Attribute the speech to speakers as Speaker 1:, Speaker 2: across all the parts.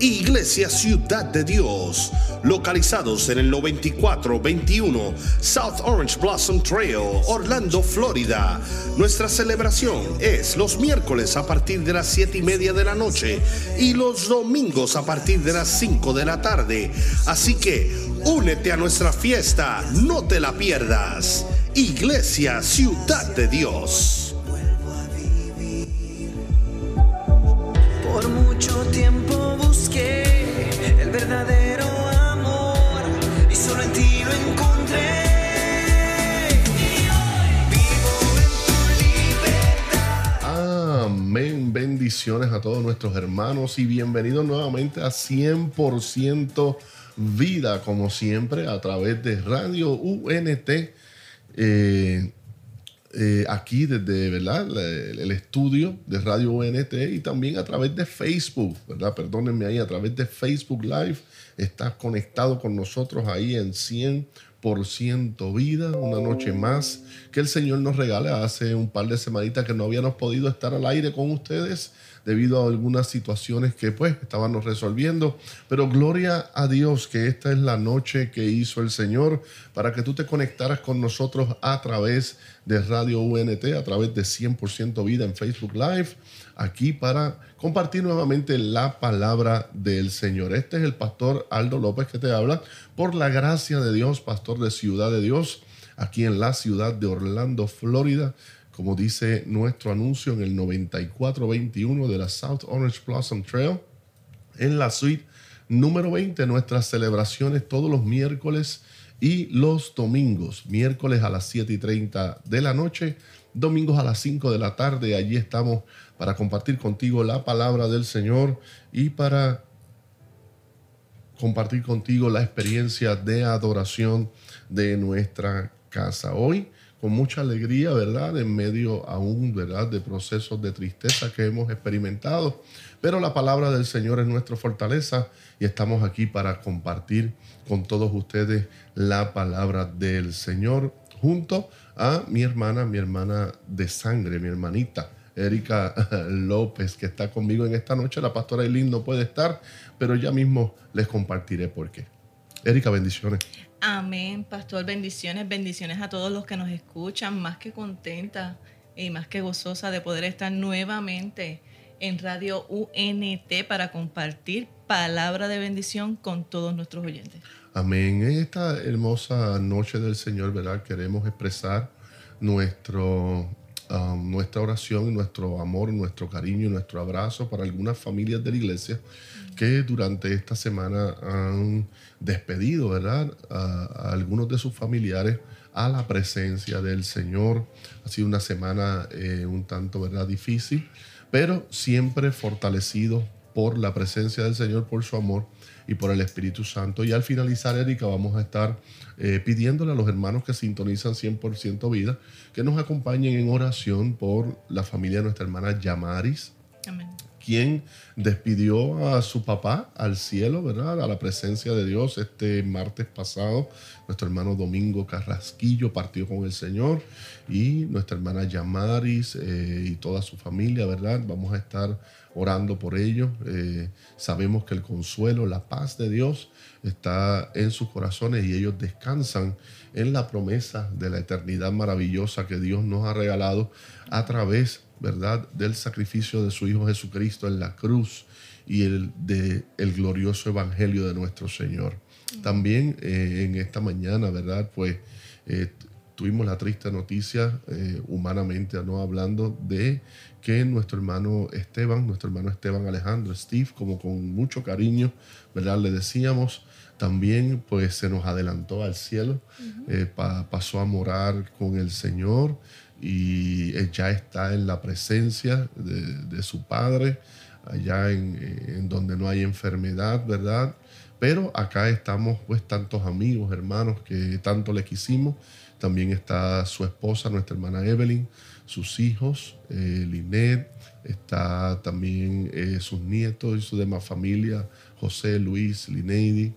Speaker 1: Iglesia Ciudad de Dios, localizados en el 9421 South Orange Blossom Trail, Orlando, Florida. Nuestra celebración es los miércoles a partir de las 7 y media de la noche y los domingos a partir de las 5 de la tarde. Así que únete a nuestra fiesta, no te la pierdas. Iglesia Ciudad de Dios.
Speaker 2: Mucho tiempo busqué el verdadero amor y solo lo encontré.
Speaker 3: Amén. Bendiciones a todos nuestros hermanos y bienvenidos nuevamente a 100% vida, como siempre, a través de Radio UNT. eh, eh, aquí desde ¿verdad? El estudio de Radio UNT y también a través de Facebook. Perdónenme ahí, a través de Facebook Live. Estás conectado con nosotros ahí en 100% vida, una noche más que el Señor nos regala. Hace un par de semanitas que no habíamos podido estar al aire con ustedes debido a algunas situaciones que pues estábamos resolviendo. Pero gloria a Dios que esta es la noche que hizo el Señor para que tú te conectaras con nosotros a través de Radio UNT, a través de 100% vida en Facebook Live, aquí para compartir nuevamente la palabra del Señor. Este es el pastor Aldo López que te habla por la gracia de Dios, pastor de Ciudad de Dios, aquí en la ciudad de Orlando, Florida como dice nuestro anuncio en el 9421 de la South Orange Blossom Trail, en la suite número 20, nuestras celebraciones todos los miércoles y los domingos, miércoles a las 7 y 30 de la noche, domingos a las 5 de la tarde, allí estamos para compartir contigo la palabra del Señor y para compartir contigo la experiencia de adoración de nuestra casa. Hoy, con mucha alegría, ¿verdad? En medio aún, ¿verdad? De procesos de tristeza que hemos experimentado. Pero la palabra del Señor es nuestra fortaleza y estamos aquí para compartir con todos ustedes la palabra del Señor junto a mi hermana, mi hermana de sangre, mi hermanita. Erika López, que está conmigo en esta noche. La pastora Eileen no puede estar, pero ya mismo les compartiré por qué. Erika, bendiciones.
Speaker 4: Amén, pastor, bendiciones, bendiciones a todos los que nos escuchan, más que contenta y más que gozosa de poder estar nuevamente en Radio UNT para compartir palabra de bendición con todos nuestros oyentes.
Speaker 3: Amén. En esta hermosa noche del Señor, ¿verdad? Queremos expresar nuestro, um, nuestra oración, nuestro amor, nuestro cariño, nuestro abrazo para algunas familias de la iglesia que durante esta semana han despedido, ¿verdad? A, a algunos de sus familiares a la presencia del Señor. Ha sido una semana eh, un tanto, ¿verdad? Difícil, pero siempre fortalecido por la presencia del Señor, por su amor y por el Espíritu Santo. Y al finalizar, Erika, vamos a estar eh, pidiéndole a los hermanos que sintonizan 100% vida que nos acompañen en oración por la familia de nuestra hermana Yamaris,
Speaker 4: Amén.
Speaker 3: Quien despidió a su papá al cielo, ¿verdad? A la presencia de Dios este martes pasado. Nuestro hermano Domingo Carrasquillo partió con el Señor y nuestra hermana Yamaris eh, y toda su familia, ¿verdad? Vamos a estar orando por ellos. Eh, sabemos que el consuelo, la paz de Dios está en sus corazones y ellos descansan en la promesa de la eternidad maravillosa que Dios nos ha regalado a través, ¿verdad?, del sacrificio de su Hijo Jesucristo en la cruz y el, de el glorioso evangelio de nuestro Señor. También eh, en esta mañana, ¿verdad? Pues eh, tuvimos la triste noticia, eh, humanamente no hablando, de que nuestro hermano Esteban, nuestro hermano Esteban Alejandro, Steve, como con mucho cariño, ¿verdad? Le decíamos, también pues se nos adelantó al cielo, eh, pa- pasó a morar con el Señor y él ya está en la presencia de, su Padre, allá en, eh, en donde no hay enfermedad, ¿verdad? Pero acá estamos pues tantos amigos, hermanos que tanto le quisimos. También está su esposa, nuestra hermana Evelyn, sus hijos, eh, Linet, está también eh, sus nietos y su demás familia, José, Luis, Lineidi,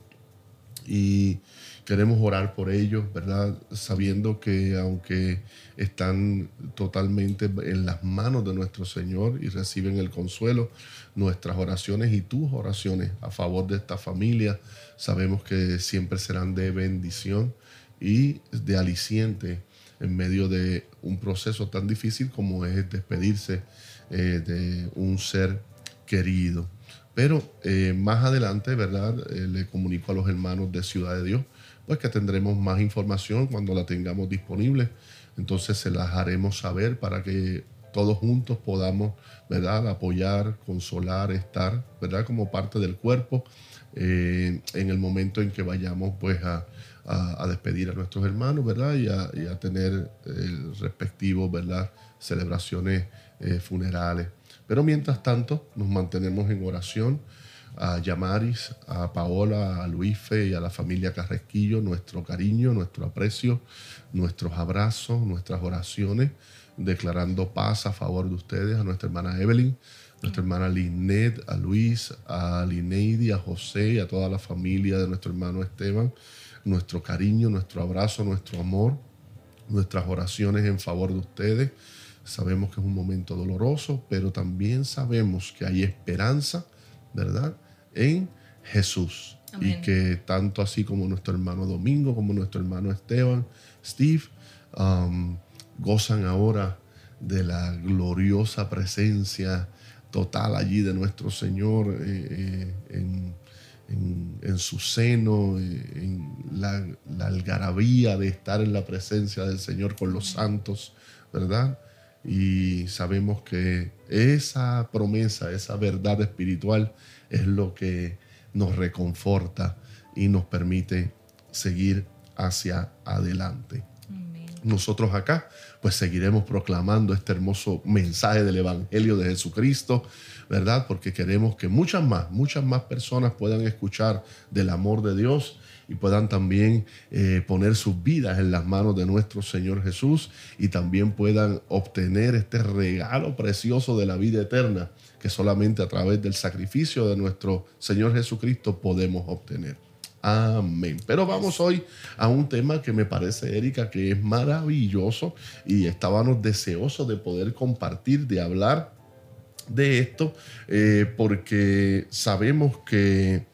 Speaker 3: y queremos orar por ellos, ¿verdad? Sabiendo que aunque están totalmente en las manos de nuestro Señor y reciben el consuelo, nuestras oraciones y tus oraciones a favor de esta familia, sabemos que siempre serán de bendición y de aliciente en medio de un proceso tan difícil como es despedirse eh, de un ser querido. Pero eh, más adelante, ¿verdad? Eh, le comunico a los hermanos de Ciudad de Dios, pues que tendremos más información cuando la tengamos disponible. Entonces se las haremos saber para que todos juntos podamos, ¿verdad? Apoyar, consolar, estar, ¿verdad? Como parte del cuerpo en el momento en que vayamos, pues, a, despedir a nuestros hermanos, ¿verdad? Y a, tener el respectivo, ¿verdad? Celebraciones funerales. Pero mientras tanto, nos mantenemos en oración a Yamaris, a Paola, a Luife y a la familia Carresquillo, nuestro cariño, nuestro aprecio, nuestros abrazos, nuestras oraciones, declarando paz a favor de ustedes, a nuestra hermana Evelyn, nuestra hermana Linet, a Luis, a Lineidi, a José y a toda la familia de nuestro hermano Esteban, nuestro cariño, nuestro abrazo, nuestro amor, nuestras oraciones en favor de ustedes Sabemos que es un momento doloroso, pero también sabemos que hay esperanza, ¿verdad? En Jesús. Y que tanto así como nuestro hermano Domingo, como nuestro hermano Esteban, Steve, um, gozan ahora de la gloriosa presencia total allí de nuestro Señor eh, eh, en, su seno, eh, en la, la, algarabía de estar en la presencia del Señor con los santos, ¿verdad? Y sabemos que esa promesa, esa verdad espiritual es lo que nos reconforta y nos permite seguir hacia adelante. Nosotros acá pues seguiremos proclamando este hermoso mensaje del Evangelio de Jesucristo, ¿verdad? Porque queremos que muchas más, muchas más personas puedan escuchar del amor de Dios y puedan también eh, poner sus vidas en las manos de nuestro Señor Jesús y también puedan obtener este regalo precioso de la vida eterna que solamente a través del sacrificio de nuestro Señor Jesucristo podemos obtener. Amén. Pero vamos hoy a un tema que me parece, Erika, que es maravilloso y estábamos deseosos de poder compartir, de hablar de esto, eh, porque sabemos que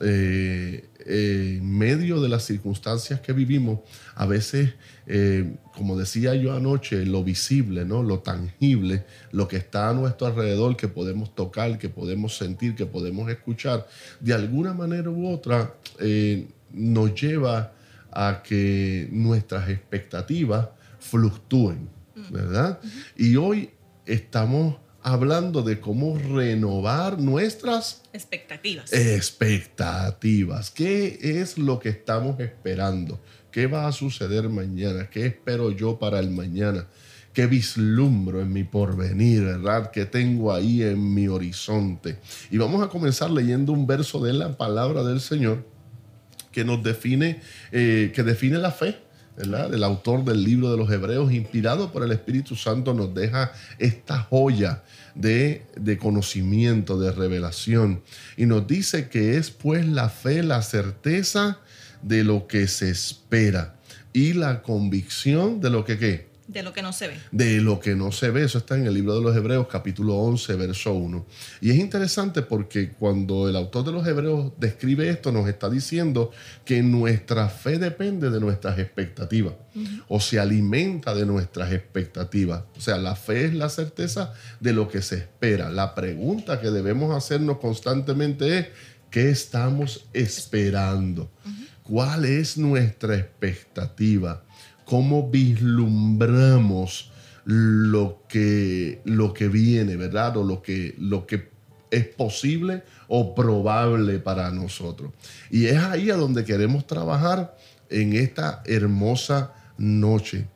Speaker 3: eh, en medio de las circunstancias que vivimos, a veces, eh, como decía yo anoche, lo visible, ¿no? lo tangible, lo que está a nuestro alrededor, que podemos tocar, que podemos sentir, que podemos escuchar, de alguna manera u otra eh, nos lleva a que nuestras expectativas fluctúen, ¿verdad? Y hoy estamos hablando de cómo renovar nuestras
Speaker 4: expectativas.
Speaker 3: Expectativas. ¿Qué es lo que estamos esperando? ¿Qué va a suceder mañana? ¿Qué espero yo para el mañana? ¿Qué vislumbro en mi porvenir, verdad? ¿Qué tengo ahí en mi horizonte? Y vamos a comenzar leyendo un verso de la palabra del Señor que nos define, eh, que define la fe el autor del libro de los Hebreos, inspirado por el Espíritu Santo, nos deja esta joya de, de, conocimiento, de revelación. Y nos dice que es pues la fe, la certeza de lo que se espera y la convicción de lo que qué
Speaker 4: de lo que no se ve.
Speaker 3: De lo que no se ve. Eso está en el libro de los Hebreos, capítulo 11, verso 1. Y es interesante porque cuando el autor de los Hebreos describe esto, nos está diciendo que nuestra fe depende de nuestras expectativas o se alimenta de nuestras expectativas. O sea, la fe es la certeza de lo que se espera. La pregunta que debemos hacernos constantemente es, ¿qué estamos esperando? ¿Cuál es nuestra expectativa? Cómo vislumbramos lo que, lo que viene, ¿verdad? O lo que, lo que es posible o probable para nosotros. Y es ahí a donde queremos trabajar en esta hermosa noche.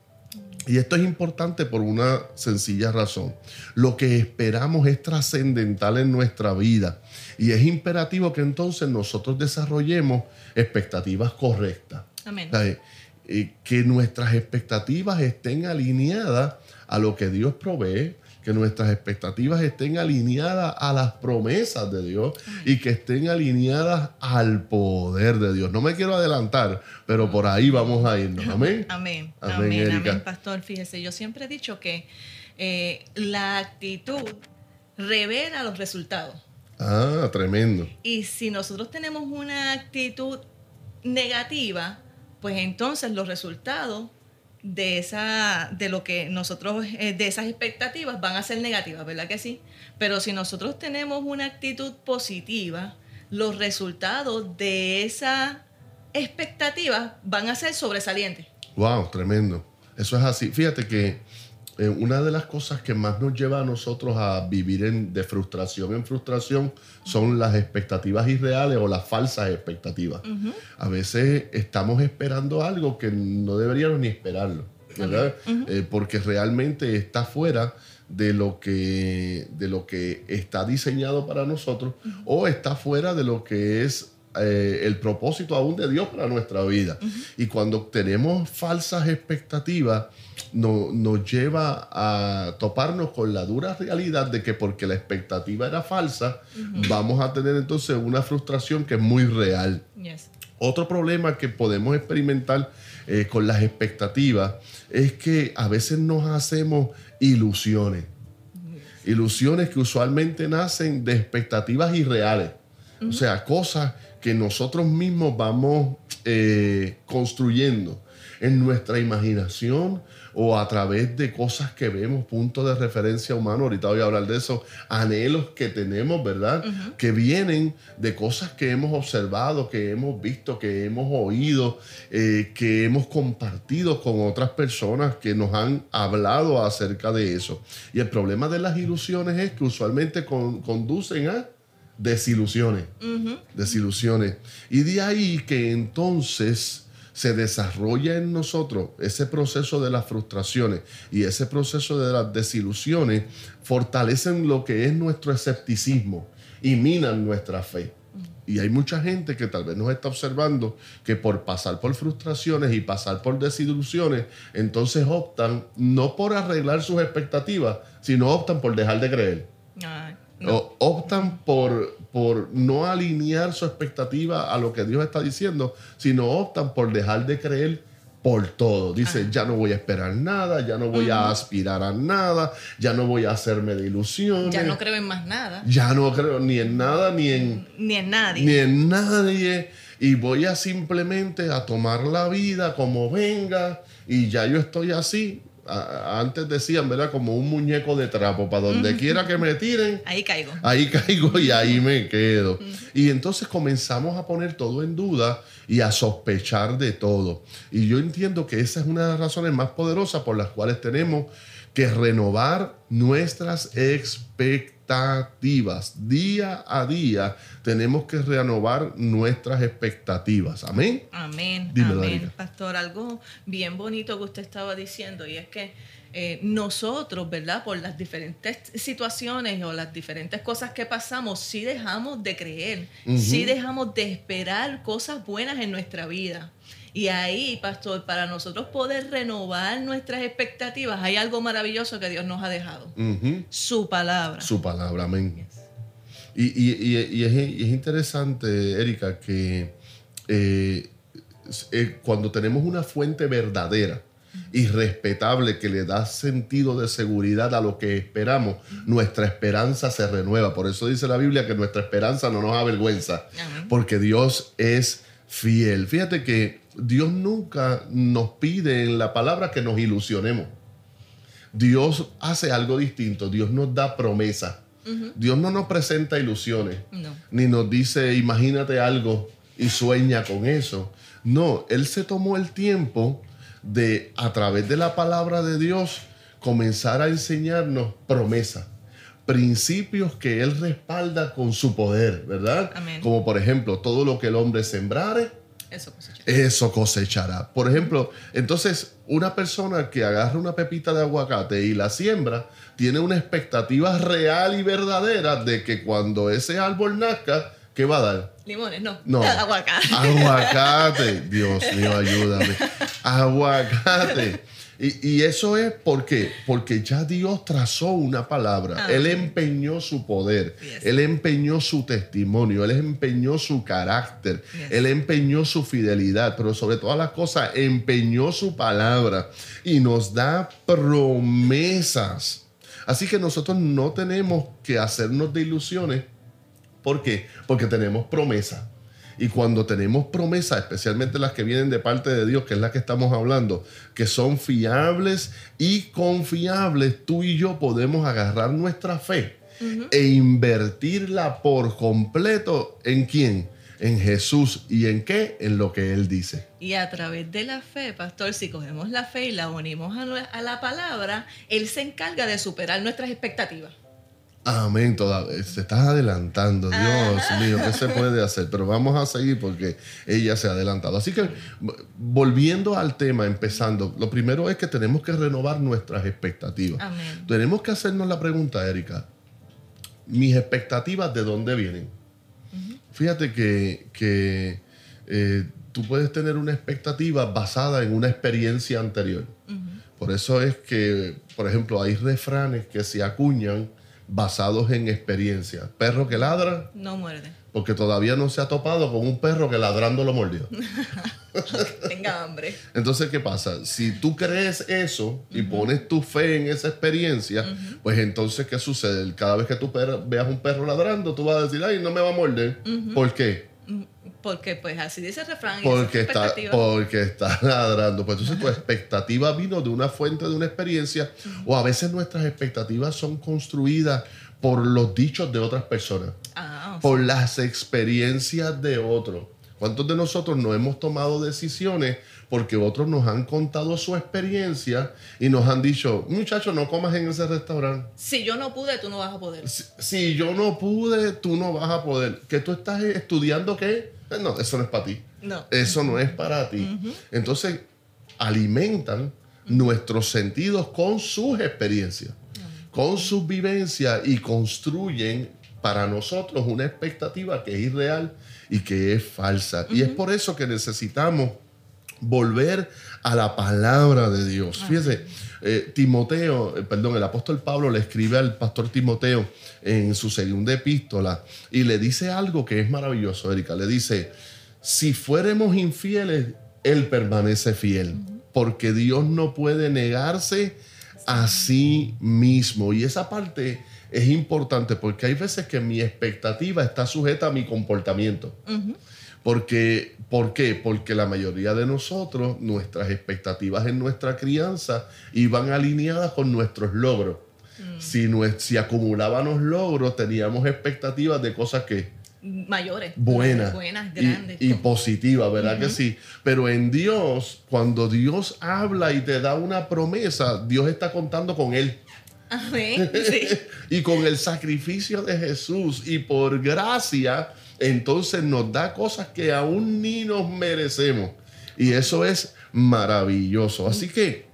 Speaker 3: Y esto es importante por una sencilla razón. Lo que esperamos es trascendental en nuestra vida. Y es imperativo que entonces nosotros desarrollemos expectativas correctas.
Speaker 4: Amén.
Speaker 3: Eh, que nuestras expectativas estén alineadas a lo que Dios provee, que nuestras expectativas estén alineadas a las promesas de Dios y que estén alineadas al poder de Dios. No me quiero adelantar, pero por ahí vamos a irnos. Amén.
Speaker 4: Amén.
Speaker 3: Amén,
Speaker 4: Amén,
Speaker 3: Erika.
Speaker 4: amén, pastor. Fíjese, yo siempre he dicho que eh, la actitud revela los resultados.
Speaker 3: Ah, tremendo.
Speaker 4: Y si nosotros tenemos una actitud negativa, pues entonces los resultados de esa de lo que nosotros eh, de esas expectativas van a ser negativas, ¿verdad que sí? Pero si nosotros tenemos una actitud positiva, los resultados de esas expectativas van a ser sobresalientes.
Speaker 3: Wow, tremendo. Eso es así. Fíjate que eh, una de las cosas que más nos lleva a nosotros a vivir en, de frustración en frustración son las expectativas irreales o las falsas expectativas. A veces estamos esperando algo que no deberíamos ni esperarlo, ¿verdad? Eh, porque realmente está fuera de lo que de lo que está diseñado para nosotros o está fuera de lo que es eh, el propósito aún de Dios para nuestra vida. Y cuando tenemos falsas expectativas, no- nos lleva a toparnos con la dura realidad de que porque la expectativa era falsa, vamos a tener entonces una frustración que es muy real.
Speaker 4: Yes.
Speaker 3: Otro problema que podemos experimentar eh, con las expectativas es que a veces nos hacemos ilusiones. Ilusiones que usualmente nacen de expectativas irreales. O sea, cosas que nosotros mismos vamos eh, construyendo en nuestra imaginación o a través de cosas que vemos, puntos de referencia humano. Ahorita voy a hablar de eso. Anhelos que tenemos, ¿verdad? Que vienen de cosas que hemos observado, que hemos visto, que hemos oído, eh, que hemos compartido con otras personas que nos han hablado acerca de eso. Y el problema de las ilusiones es que usualmente con- conducen a desilusiones. Desilusiones. Y de ahí que entonces se desarrolla en nosotros ese proceso de las frustraciones y ese proceso de las desilusiones fortalecen lo que es nuestro escepticismo y minan nuestra fe. Y hay mucha gente que tal vez nos está observando que por pasar por frustraciones y pasar por desilusiones, entonces optan no por arreglar sus expectativas, sino optan por dejar de creer.
Speaker 4: Ay, no.
Speaker 3: O optan por, por no alinear su expectativa a lo que Dios está diciendo, sino optan por dejar de creer por todo. Dice, ya no voy a esperar nada, ya no voy a aspirar a nada, ya no voy a hacerme de ilusiones.
Speaker 4: Ya no creo en más nada,
Speaker 3: Ya no creo ni en nada, ni en,
Speaker 4: ni en nadie.
Speaker 3: ni en nadie. Y voy a simplemente a tomar la vida como venga. Y ya yo estoy así. A- antes decían, ¿verdad? Como un muñeco de trapo. Para donde quiera que me tiren,
Speaker 4: Ahí caigo.
Speaker 3: ahí caigo y ahí me quedo. Y entonces comenzamos a poner todo en duda y a sospechar de todo. Y yo entiendo que esa es una de las razones más poderosas por las cuales tenemos que renovar nuestras expectativas. Día a día tenemos que renovar nuestras expectativas. Amén.
Speaker 4: Amén, amén, pastor. Algo bien bonito que usted estaba diciendo y es que eh, nosotros, ¿verdad? Por las diferentes situaciones o las diferentes cosas que pasamos, sí dejamos de creer, sí dejamos de esperar cosas buenas en nuestra vida. Y ahí, pastor, para nosotros poder renovar nuestras expectativas, hay algo maravilloso que Dios nos ha dejado. Su palabra.
Speaker 3: Su palabra, amén. Y, y- y- y es, y es interesante, Erika, que eh, eh, cuando tenemos una fuente verdadera y respetable que le da sentido de seguridad a lo que esperamos, nuestra esperanza se renueva. Por eso dice la Biblia que nuestra esperanza no nos avergüenza, porque Dios es fiel. Fíjate que Dios nunca nos pide en la palabra que nos ilusionemos. Dios hace algo distinto, Dios nos da promesa. Dios no nos presenta ilusiones,
Speaker 4: No.
Speaker 3: ni nos dice, imagínate algo y sueña con eso. No, Él se tomó el tiempo de, a través de la palabra de Dios, comenzar a enseñarnos promesa, principios que Él respalda con su poder, ¿verdad?
Speaker 4: Amén.
Speaker 3: Como por ejemplo, todo lo que el hombre sembrare,
Speaker 4: Eso, cosecha.
Speaker 3: eso cosechará. Por ejemplo, entonces una persona que agarra una pepita de aguacate y la siembra, tiene una expectativa real y verdadera de que cuando ese árbol nazca, ¿qué va a dar?
Speaker 4: Limones, no.
Speaker 3: No.
Speaker 4: Aguacate.
Speaker 3: Aguacate. Dios mío, ayúdame. Aguacate. Y, y eso es porque, porque ya Dios trazó una palabra.
Speaker 4: Amén.
Speaker 3: Él empeñó su poder.
Speaker 4: Yes.
Speaker 3: Él empeñó su testimonio. Él empeñó su carácter.
Speaker 4: Yes.
Speaker 3: Él empeñó su fidelidad. Pero sobre todas las cosas, empeñó su palabra. Y nos da promesas. Así que nosotros no tenemos que hacernos de ilusiones. ¿Por qué? Porque tenemos promesa. Y cuando tenemos promesas, especialmente las que vienen de parte de Dios, que es la que estamos hablando, que son fiables y confiables, tú y yo podemos agarrar nuestra fe e invertirla por completo en quién? En Jesús. ¿Y en qué? En lo que Él dice.
Speaker 4: Y a través de la fe, pastor, si cogemos la fe y la unimos a, la palabra, Él se encarga de superar nuestras expectativas.
Speaker 3: Amén. Toda, se estás adelantando, Dios mío, ¿qué se puede hacer? Pero vamos a seguir porque ella se ha adelantado. Así que volviendo al tema, empezando, lo primero es que tenemos que renovar nuestras expectativas.
Speaker 4: Amén.
Speaker 3: Tenemos que hacernos la pregunta, Erika, mis expectativas de dónde vienen. Fíjate que, que, eh, tú puedes tener una expectativa basada en una experiencia anterior. Por eso es que, por ejemplo, hay refranes que se acuñan basados en experiencia. Perro que ladra
Speaker 4: No muerde.
Speaker 3: porque todavía no se ha topado con un perro que ladrando lo mordió.
Speaker 4: Tenga hambre.
Speaker 3: Entonces, ¿qué pasa? Si tú crees eso y pones tu fe en esa experiencia, pues entonces, ¿qué sucede? Cada vez que tú veas un perro ladrando, tú vas a decir, ay, no me va a morder. ¿Por qué?
Speaker 4: Porque pues así dice el refrán. y
Speaker 3: Porque
Speaker 4: es
Speaker 3: está, porque está ladrando. Pues entonces tu expectativa vino de una fuente, de una experiencia, o a veces nuestras expectativas son construidas por los dichos de otras personas,
Speaker 4: Ah,
Speaker 3: por las experiencias de otros. ¿Cuántos de nosotros no hemos tomado decisiones porque otros nos han contado su experiencia y nos han dicho, muchacho, no comas en ese restaurante?
Speaker 4: si yo no pude, tú no vas a poder.
Speaker 3: Si, si yo no pude, tú no vas a poder. ¿Que tú estás estudiando qué? Eh, No, eso no es para ti.
Speaker 4: No.
Speaker 3: Eso no es para ti. Entonces, alimentan nuestros sentidos con sus experiencias, con sus vivencias y construyen para nosotros una expectativa que es irreal y que es falsa. Y es por eso que necesitamos volver a la palabra de Dios. Fíjese, eh, Timoteo, eh, perdón, el apóstol Pablo le escribe al pastor Timoteo en su segunda epístola y le dice algo que es maravilloso, Erika. Le dice, si fuéramos infieles, Él permanece fiel, porque Dios no puede negarse a sí mismo. Y esa parte es importante porque hay veces que mi expectativa está sujeta a mi comportamiento. Porque, ¿Por qué? Porque la mayoría de nosotros, nuestras expectativas en nuestra crianza iban alineadas con nuestros logros. Si, nue- si acumulábamos logros, teníamos expectativas de cosas que
Speaker 4: Mayores.
Speaker 3: buenas
Speaker 4: Buenas,
Speaker 3: y-
Speaker 4: grandes.
Speaker 3: y, positivas, ¿verdad que sí? Pero en Dios, cuando Dios habla y te da una promesa, Dios está contando con Él
Speaker 4: Amén. Sí.
Speaker 3: y con el sacrificio de Jesús y por gracia, entonces nos da cosas que aún ni nos merecemos. Y eso es maravilloso. Así que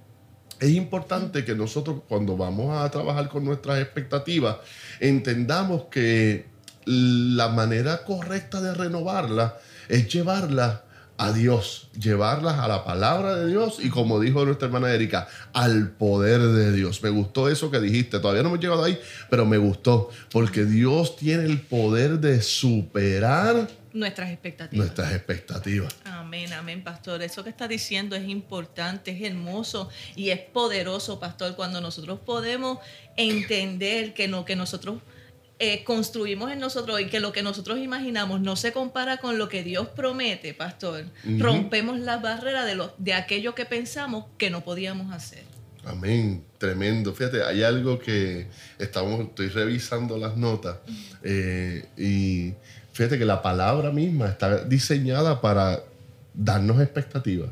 Speaker 3: es importante que nosotros cuando vamos a trabajar con nuestras expectativas, entendamos que la manera correcta de renovarlas es llevarlas a Dios, llevarlas a la palabra de Dios y como dijo nuestra hermana Erika, al poder de Dios. Me gustó eso que dijiste, todavía no hemos llegado ahí, pero me gustó, porque Dios tiene el poder de superar
Speaker 4: Nuestras expectativas.
Speaker 3: nuestras expectativas.
Speaker 4: Amén, amén, pastor. Eso que está diciendo es importante, es hermoso y es poderoso, pastor, cuando nosotros podemos entender que lo que nosotros eh, construimos en nosotros y que lo que nosotros imaginamos no se compara con lo que Dios promete, pastor. Rompemos la barrera de, lo, de aquello que pensamos que no podíamos hacer.
Speaker 3: Amén, tremendo. Fíjate, hay algo que estamos, estoy revisando las notas eh, y fíjate que la palabra misma está diseñada para darnos expectativas.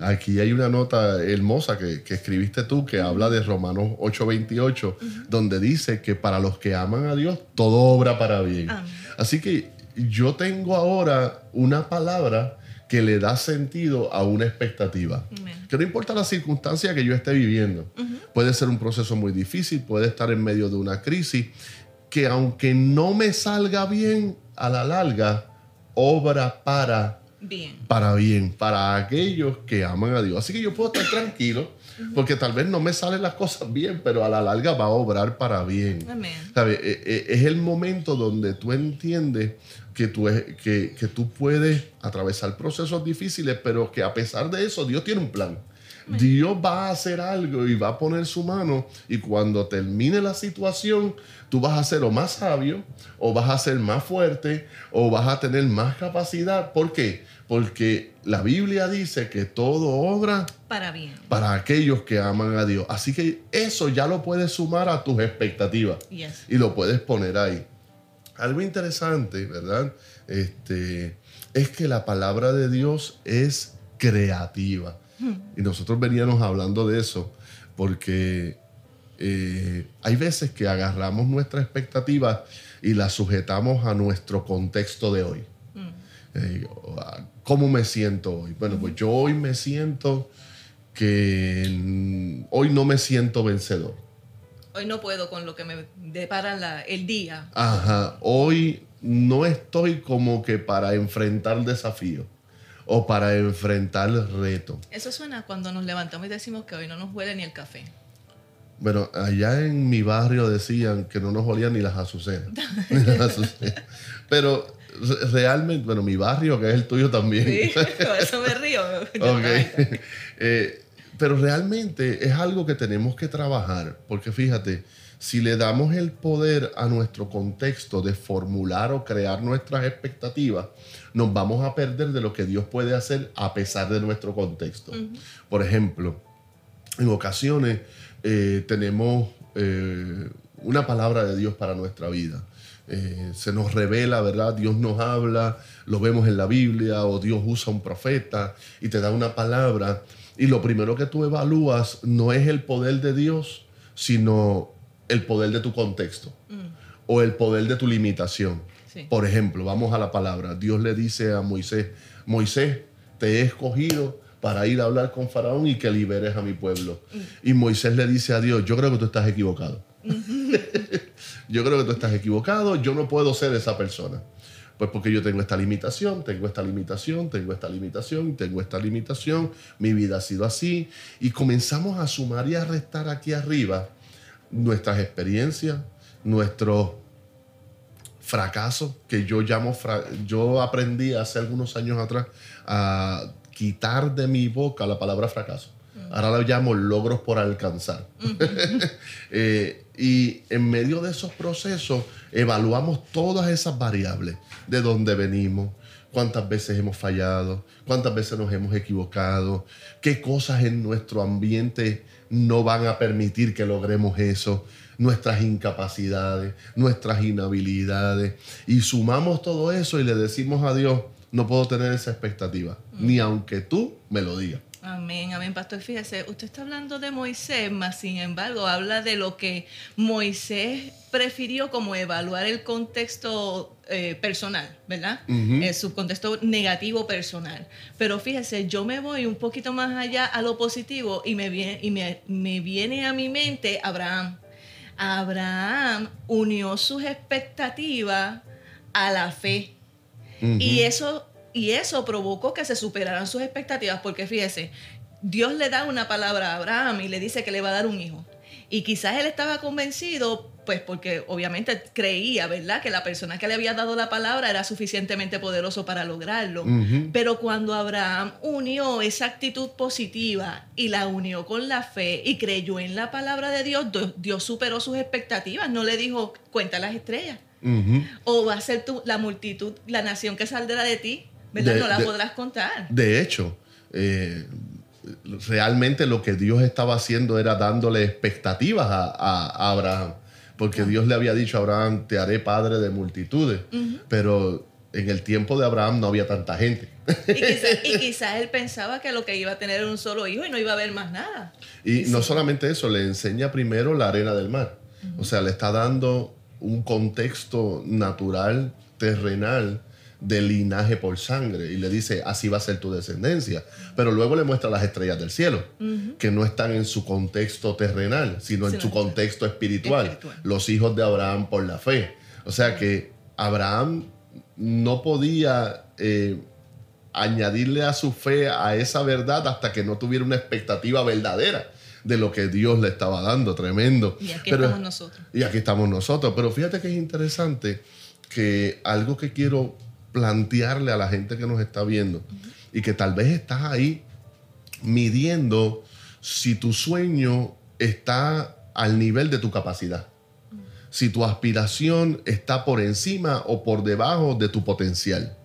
Speaker 3: Aquí hay una nota hermosa que, que escribiste tú que habla de Romanos 8:28, donde dice que para los que aman a Dios todo obra para bien. Así que yo tengo ahora una palabra que le da sentido a una expectativa. Que no importa la circunstancia que yo esté viviendo, puede ser un proceso muy difícil, puede estar en medio de una crisis, que aunque no me salga bien, a la larga, obra para
Speaker 4: Bien.
Speaker 3: para bien, para aquellos que aman a Dios. Así que yo puedo estar tranquilo Porque tal vez no me salen las cosas bien, pero a la larga va a obrar para bien.
Speaker 4: Amén.
Speaker 3: ¿Sabe? E- e- Es el momento donde tú entiendes que tú, es- que, que tú puedes atravesar procesos difíciles, pero que a pesar de eso, Dios tiene un plan. Dios va a hacer algo y va a poner su mano y cuando termine la situación, tú vas a ser o más sabio, o vas a ser más fuerte, o vas a tener más capacidad. ¿Por qué? Porque la Biblia dice que todo obra
Speaker 4: Para bien.
Speaker 3: para aquellos que aman a Dios. Así que eso ya lo puedes sumar a tus expectativas
Speaker 4: Yes.
Speaker 3: y lo puedes poner ahí. Algo interesante, ¿verdad? Este, es que la palabra de Dios es creativa. Y nosotros veníamos hablando de eso porque eh, hay veces que agarramos nuestra expectativa y la sujetamos a nuestro contexto de hoy. Eh, a ¿Cómo me siento hoy? Bueno, pues yo hoy me siento que mm, hoy no me siento vencedor.
Speaker 4: Hoy no puedo con lo que me depara la- el día.
Speaker 3: Ajá, hoy no estoy como que para enfrentar desafíos o para enfrentar retos.
Speaker 4: Eso suena cuando nos levantamos y decimos que hoy no nos huele ni el café.
Speaker 3: Bueno, allá en mi barrio decían que no nos olían ni las azucenas. ni las azucenas. Pero re- realmente, bueno, mi barrio, que es el tuyo también.
Speaker 4: Sí, por eso me río.
Speaker 3: Ok. Eh, pero realmente es algo que tenemos que trabajar, porque fíjate, si le damos el poder a nuestro contexto de formular o crear nuestras expectativas, nos vamos a perder de lo que Dios puede hacer a pesar de nuestro contexto. Por ejemplo, en ocasiones eh, tenemos eh, una palabra de Dios para nuestra vida. Eh, se nos revela, ¿verdad? Dios nos habla, lo vemos en la Biblia o Dios usa un profeta y te da una palabra. Y lo primero que tú evalúas no es el poder de Dios, sino el poder de tu contexto o el poder de tu limitación.
Speaker 4: Sí.
Speaker 3: Por ejemplo, vamos a la palabra. Dios le dice a Moisés, Moisés, te he escogido para ir a hablar con Faraón y que liberes a mi pueblo. Y Moisés le dice a Dios, yo creo que tú estás equivocado. yo creo que tú estás equivocado, yo no puedo ser esa persona. Pues porque yo tengo esta limitación, tengo esta limitación, tengo esta limitación, tengo esta limitación, mi vida ha sido así. Y comenzamos a sumar y a restar aquí arriba nuestras experiencias, nuestros fracasos, que yo llamo, fra- yo aprendí hace algunos años atrás a quitar de mi boca la palabra fracaso. Ahora la llamo logros por alcanzar. Eh, y en medio de esos procesos evaluamos todas esas variables, de dónde venimos, cuántas veces hemos fallado, cuántas veces nos hemos equivocado, qué cosas en nuestro ambiente no van a permitir que logremos eso, nuestras incapacidades, nuestras inhabilidades, y sumamos todo eso y le decimos a Dios, no puedo tener esa expectativa, ni aunque tú me lo digas.
Speaker 4: Amén, amén, pastor. Fíjese, usted está hablando de Moisés, mas sin embargo habla de lo que Moisés prefirió como evaluar el contexto eh, personal, ¿verdad?
Speaker 3: Ujú.
Speaker 4: Eh, su contexto negativo personal. Pero fíjese, yo me voy un poquito más allá a lo positivo y me viene, y me, me viene a mi mente Abraham. Abraham unió sus expectativas a la fe. Y eso, y eso provocó que se superaran sus expectativas, porque fíjese, Dios le da una palabra a Abraham y le dice que le va a dar un hijo. Y quizás él estaba convencido, pues porque obviamente creía, ¿verdad?, que la persona que le había dado la palabra era suficientemente poderoso para lograrlo. Pero cuando Abraham unió esa actitud positiva y la unió con la fe y creyó en la palabra de Dios, Dios- superó sus expectativas. No le dijo, cuenta las estrellas o va a ser tu, la multitud, la nación que saldrá de ti, ¿verdad?
Speaker 3: De-
Speaker 4: no la
Speaker 3: de-
Speaker 4: podrás contar.
Speaker 3: De hecho, eh, realmente lo que Dios estaba haciendo era dándole expectativas a, a- a Abraham. Porque Dios le había dicho a Abraham, te haré padre de multitudes. Pero en el tiempo de Abraham no había tanta gente.
Speaker 4: Y quizás y quizás él pensaba que lo que iba a tener era un solo hijo y no iba a haber más nada.
Speaker 3: Y no solamente eso, le enseña primero la arena del mar. O sea, le está dando un contexto natural, terrenal, de linaje por sangre. Y le dice, así va a ser tu descendencia. Pero luego le muestra las estrellas del cielo, que no están en su contexto terrenal, sino en su contexto espiritual.
Speaker 4: espiritual.
Speaker 3: Los hijos de Abraham por la fe. O sea que Abraham no podía... eh, añadirle a su fe a esa verdad hasta que no tuviera una expectativa verdadera de lo que Dios le estaba dando, tremendo.
Speaker 4: Y aquí
Speaker 3: Pero-
Speaker 4: estamos nosotros.
Speaker 3: y aquí estamos nosotros. Pero fíjate que es interesante que algo que quiero plantearle a la gente que nos está viendo y que tal vez estás ahí midiendo si tu sueño está al nivel de tu capacidad. Si tu aspiración está por encima o por debajo de tu potencial.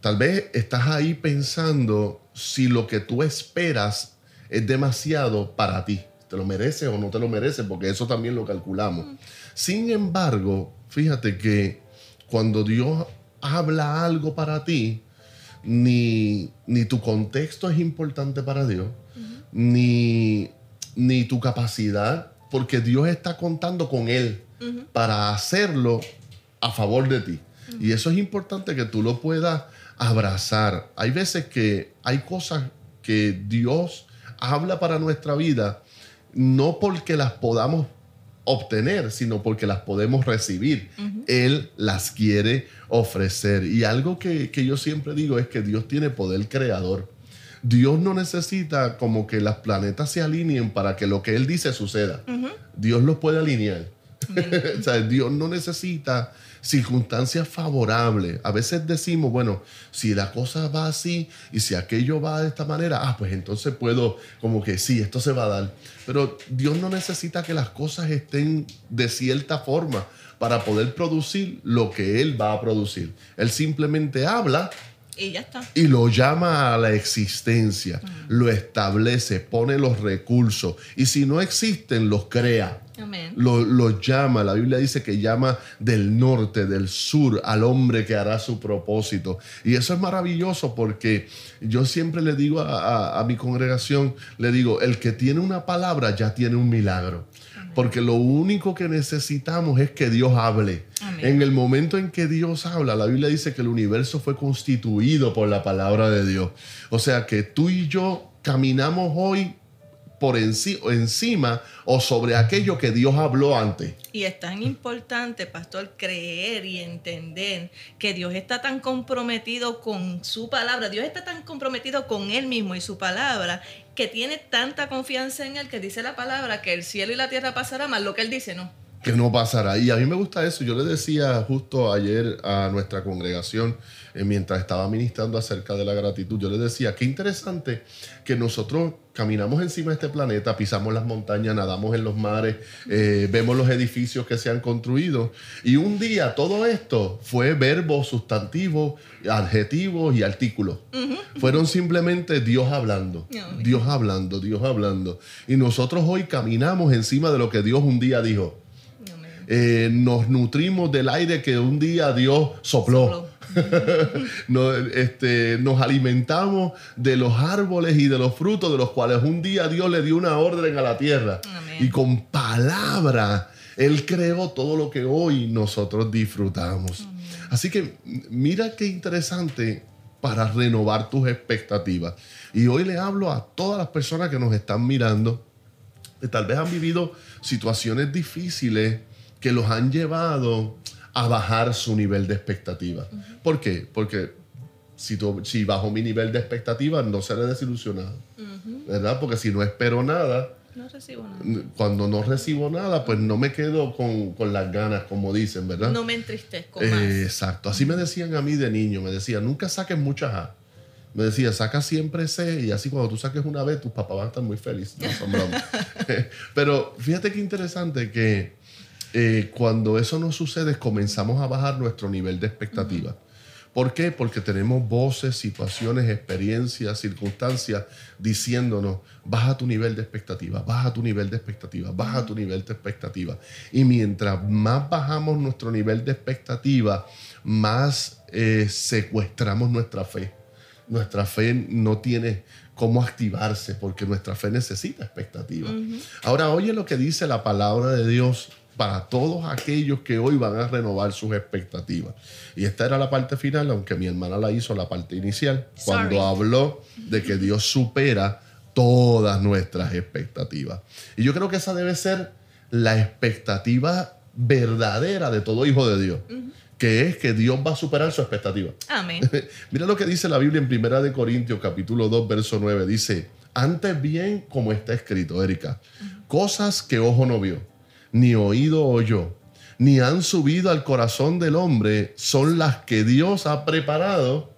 Speaker 3: Tal vez estás ahí pensando si lo que tú esperas es demasiado para ti. ¿Te lo mereces o no te lo mereces? Porque eso también lo calculamos. Sin embargo, fíjate que cuando Dios habla algo para ti, ni, ni tu contexto es importante para Dios, ni, ni tu capacidad, porque Dios está contando con Él para hacerlo a favor de ti. Y eso es importante que tú lo puedas abrazar. Hay veces que hay cosas que Dios habla para nuestra vida, no porque las podamos obtener, sino porque las podemos recibir. Él las quiere ofrecer. Y algo que, que yo siempre digo es que Dios tiene poder creador. Dios no necesita como que las planetas se alineen para que lo que Él dice suceda. Dios los puede alinear. o sea, Dios no necesita circunstancias favorables. A veces decimos, bueno, si la cosa va así y si aquello va de esta manera, ah, pues entonces puedo, como que sí, esto se va a dar. Pero Dios no necesita que las cosas estén de cierta forma para poder producir lo que Él va a producir. Él simplemente habla
Speaker 4: Y ya está.
Speaker 3: y lo llama a la existencia, lo establece, pone los recursos y si no existen, los crea. Lo, lo llama, la Biblia dice que llama del norte, del sur, al hombre que hará su propósito. Y eso es maravilloso porque yo siempre le digo a, a- a mi congregación, le digo, el que tiene una palabra ya tiene un milagro. Porque lo único que necesitamos es que Dios hable.
Speaker 4: Amén.
Speaker 3: En el momento en que Dios habla, la Biblia dice que el universo fue constituido por la palabra de Dios. O sea que tú y yo caminamos hoy por enci- encima o sobre aquello que Dios habló antes.
Speaker 4: Y es tan importante, pastor, creer y entender que Dios está tan comprometido con su palabra, Dios está tan comprometido con Él mismo y su palabra, que tiene tanta confianza en Él que dice la palabra que el cielo y la tierra pasarán, más lo que Él dice no.
Speaker 3: Que no pasará. Y a mí me gusta eso. Yo le decía justo ayer a nuestra congregación, eh, mientras estaba ministrando acerca de la gratitud, yo le decía, qué interesante que nosotros caminamos encima de este planeta, pisamos las montañas, nadamos en los mares, eh, vemos los edificios que se han construido. Y un día todo esto fue verbos, sustantivos, adjetivos y artículos. Fueron simplemente Dios hablando. Dios hablando, Dios hablando. Y nosotros hoy caminamos encima de lo que Dios un día dijo. Eh, nos nutrimos del aire que un día Dios sopló. nos, este, nos alimentamos de los árboles y de los frutos de los cuales un día Dios le dio una orden a la tierra.
Speaker 4: Amén.
Speaker 3: Y con palabra Él creó todo lo que hoy nosotros disfrutamos. Así que mira qué interesante para renovar tus expectativas. Y hoy le hablo a todas las personas que nos están mirando que tal vez han vivido situaciones difíciles que los han llevado a bajar su nivel de expectativa. ¿Por qué? Porque si, tú- si bajo mi nivel de expectativa no seré desilusionado, ¿verdad? Porque si no espero nada,
Speaker 4: No recibo nada.
Speaker 3: cuando no recibo nada, pues no me quedo con, con las ganas, como dicen, ¿verdad?
Speaker 4: No me entristezco
Speaker 3: Eh,
Speaker 4: más.
Speaker 3: exacto. Así me decían a mí de niño. Me decían, nunca saques muchas A. Me decía, saca siempre C y así cuando tú saques una B, tus papás van a estar muy felices. No. Pero fíjate qué interesante que eh, cuando eso no sucede, comenzamos a bajar nuestro nivel de expectativa. ¿Por qué? Porque tenemos voces, situaciones, experiencias, circunstancias diciéndonos, baja tu nivel de expectativa, baja tu nivel de expectativa, baja tu nivel de expectativa. Y mientras más bajamos nuestro nivel de expectativa, más eh, secuestramos nuestra fe. Nuestra fe no tiene cómo activarse porque nuestra fe necesita expectativa. Ahora, oye lo que dice la palabra de Dios para todos aquellos que hoy van a renovar sus expectativas. Y esta era la parte final, aunque mi hermana la hizo la parte inicial, cuando
Speaker 4: Sorry.
Speaker 3: habló de que Dios supera todas nuestras expectativas. Y yo creo que esa debe ser la expectativa verdadera de todo hijo de Dios, que es que Dios va a superar su expectativa.
Speaker 4: Amén.
Speaker 3: Mira lo que dice la Biblia en Primera de Corintios capítulo 2 verso 9. Dice, Antes bien, como está escrito, Erika, cosas que ojo no vio, ni oído oyó, ni han subido al corazón del hombre, son las que Dios ha preparado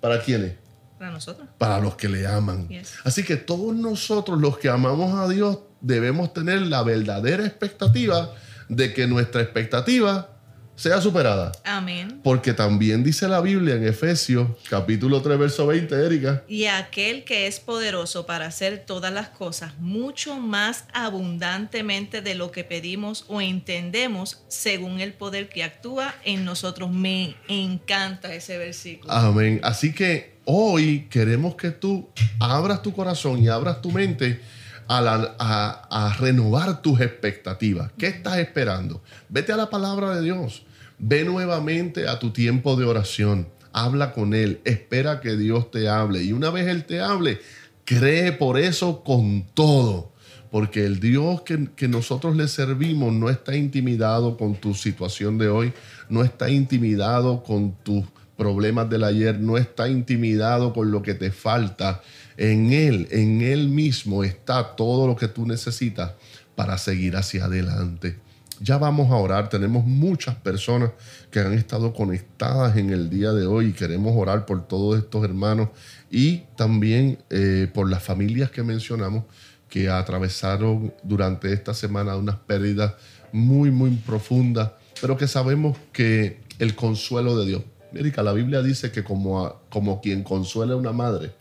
Speaker 3: para quienes
Speaker 4: Para nosotros.
Speaker 3: para los que le aman.
Speaker 4: Yes.
Speaker 3: Así que todos nosotros los que amamos a Dios debemos tener la verdadera expectativa de que nuestra expectativa sea superada.
Speaker 4: Amén.
Speaker 3: Porque también dice la Biblia en Efesios capítulo 3 verso 20, Erika,
Speaker 4: Y aquel que es poderoso para hacer todas las cosas mucho más abundantemente de lo que pedimos o entendemos según el poder que actúa en nosotros. Me encanta ese versículo.
Speaker 3: Amén. Así que hoy queremos que tú abras tu corazón y abras tu mente a, renovar tus expectativas. ¿Qué estás esperando? Vete a la palabra de Dios. Ve nuevamente a tu tiempo de oración. Habla con Él. Espera que Dios te hable. Y una vez Él te hable, cree por eso con todo. Porque el Dios que, que nosotros le servimos no está intimidado con tu situación de hoy, no está intimidado con tus problemas del ayer, no está intimidado con lo que te falta. En Él, en Él mismo está todo lo que tú necesitas para seguir hacia adelante. Ya vamos a orar. Tenemos muchas personas que han estado conectadas en el día de hoy y queremos orar por todos estos hermanos y también eh, por las familias que mencionamos que atravesaron durante esta semana unas pérdidas muy, muy profundas, pero que sabemos que el consuelo de Dios. Erika, la Biblia dice que como quien consuela a una madre,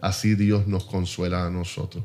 Speaker 3: así Dios nos consuela a nosotros.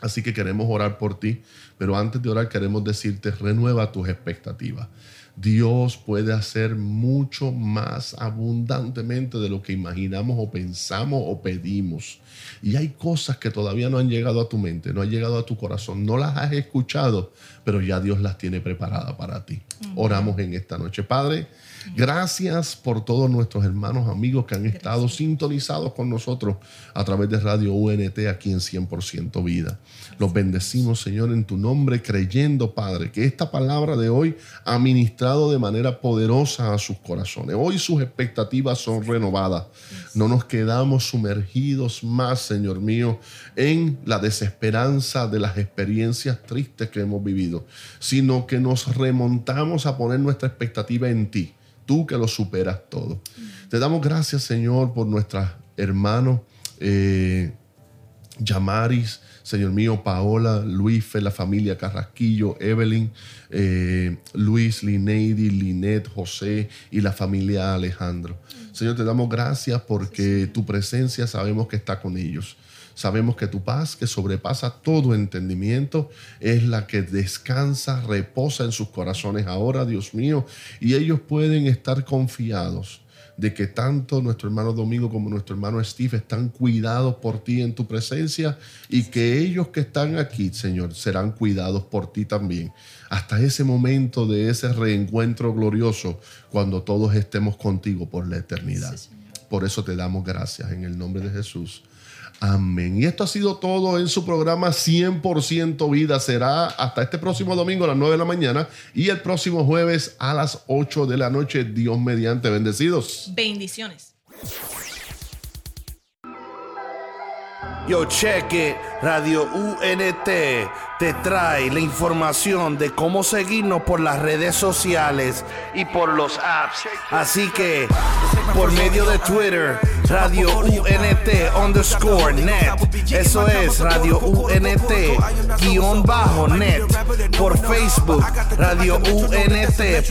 Speaker 3: Así que queremos orar por ti, pero antes de orar queremos decirte, renueva tus expectativas. Dios puede hacer mucho más abundantemente de lo que imaginamos o pensamos o pedimos. Y hay cosas que todavía no han llegado a tu mente, no han llegado a tu corazón, no las has escuchado, pero ya Dios las tiene preparadas para ti. Oramos en esta noche. Padre, gracias por todos nuestros hermanos, amigos que han estado sintonizados con nosotros a través de Radio UNT aquí en 100% Vida. Los bendecimos, Señor, en tu nombre, creyendo, Padre, que esta palabra de hoy ha ministrado de manera poderosa a sus corazones. Hoy sus expectativas son renovadas. No nos quedamos sumergidos más, Señor mío, en la desesperanza de las experiencias tristes que hemos vivido, sino que nos remontamos a poner nuestra expectativa en ti, tú que lo superas todo. Te damos gracias, Señor, por nuestros hermanos. eh, Yamaris, Señor mío, Paola, Luife, la familia Carrasquillo, Evelyn, eh, Luis, Lineidi, Linet, José y la familia Alejandro. Señor, te damos gracias porque tu presencia sabemos que está con ellos. Sabemos que tu paz, que sobrepasa todo entendimiento, es la que descansa, reposa en sus corazones ahora, Dios mío, y ellos pueden estar confiados de que tanto nuestro hermano Domingo como nuestro hermano Steve están cuidados por ti en tu presencia y que ellos que están aquí, Señor, serán cuidados por ti también. Hasta ese momento de ese reencuentro glorioso cuando todos estemos contigo por la eternidad. Por eso te damos gracias en el nombre de Jesús. Amén. Y esto ha sido todo en su programa 100% vida. Será hasta este próximo domingo a las 9 de la mañana y el próximo jueves a las 8 de la noche. Dios mediante bendecidos.
Speaker 4: Bendiciones.
Speaker 5: Yo, it. Radio UNT te trae la información de cómo seguirnos por las redes sociales y por los apps. Así que, por medio de Twitter, Radio UNT underscore net. Eso es Radio UNT guion bajo net. Por Facebook, Radio UNT.net.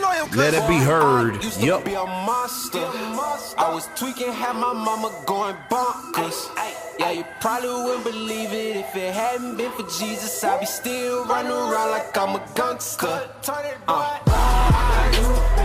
Speaker 5: Let it be heard. Yup.
Speaker 6: be a monster. I was tweaking, had my mama going bonkers. Yeah, you probably wouldn't believe it if it hadn't been for Jesus. I'd be still running around like I'm a gangster. Uh,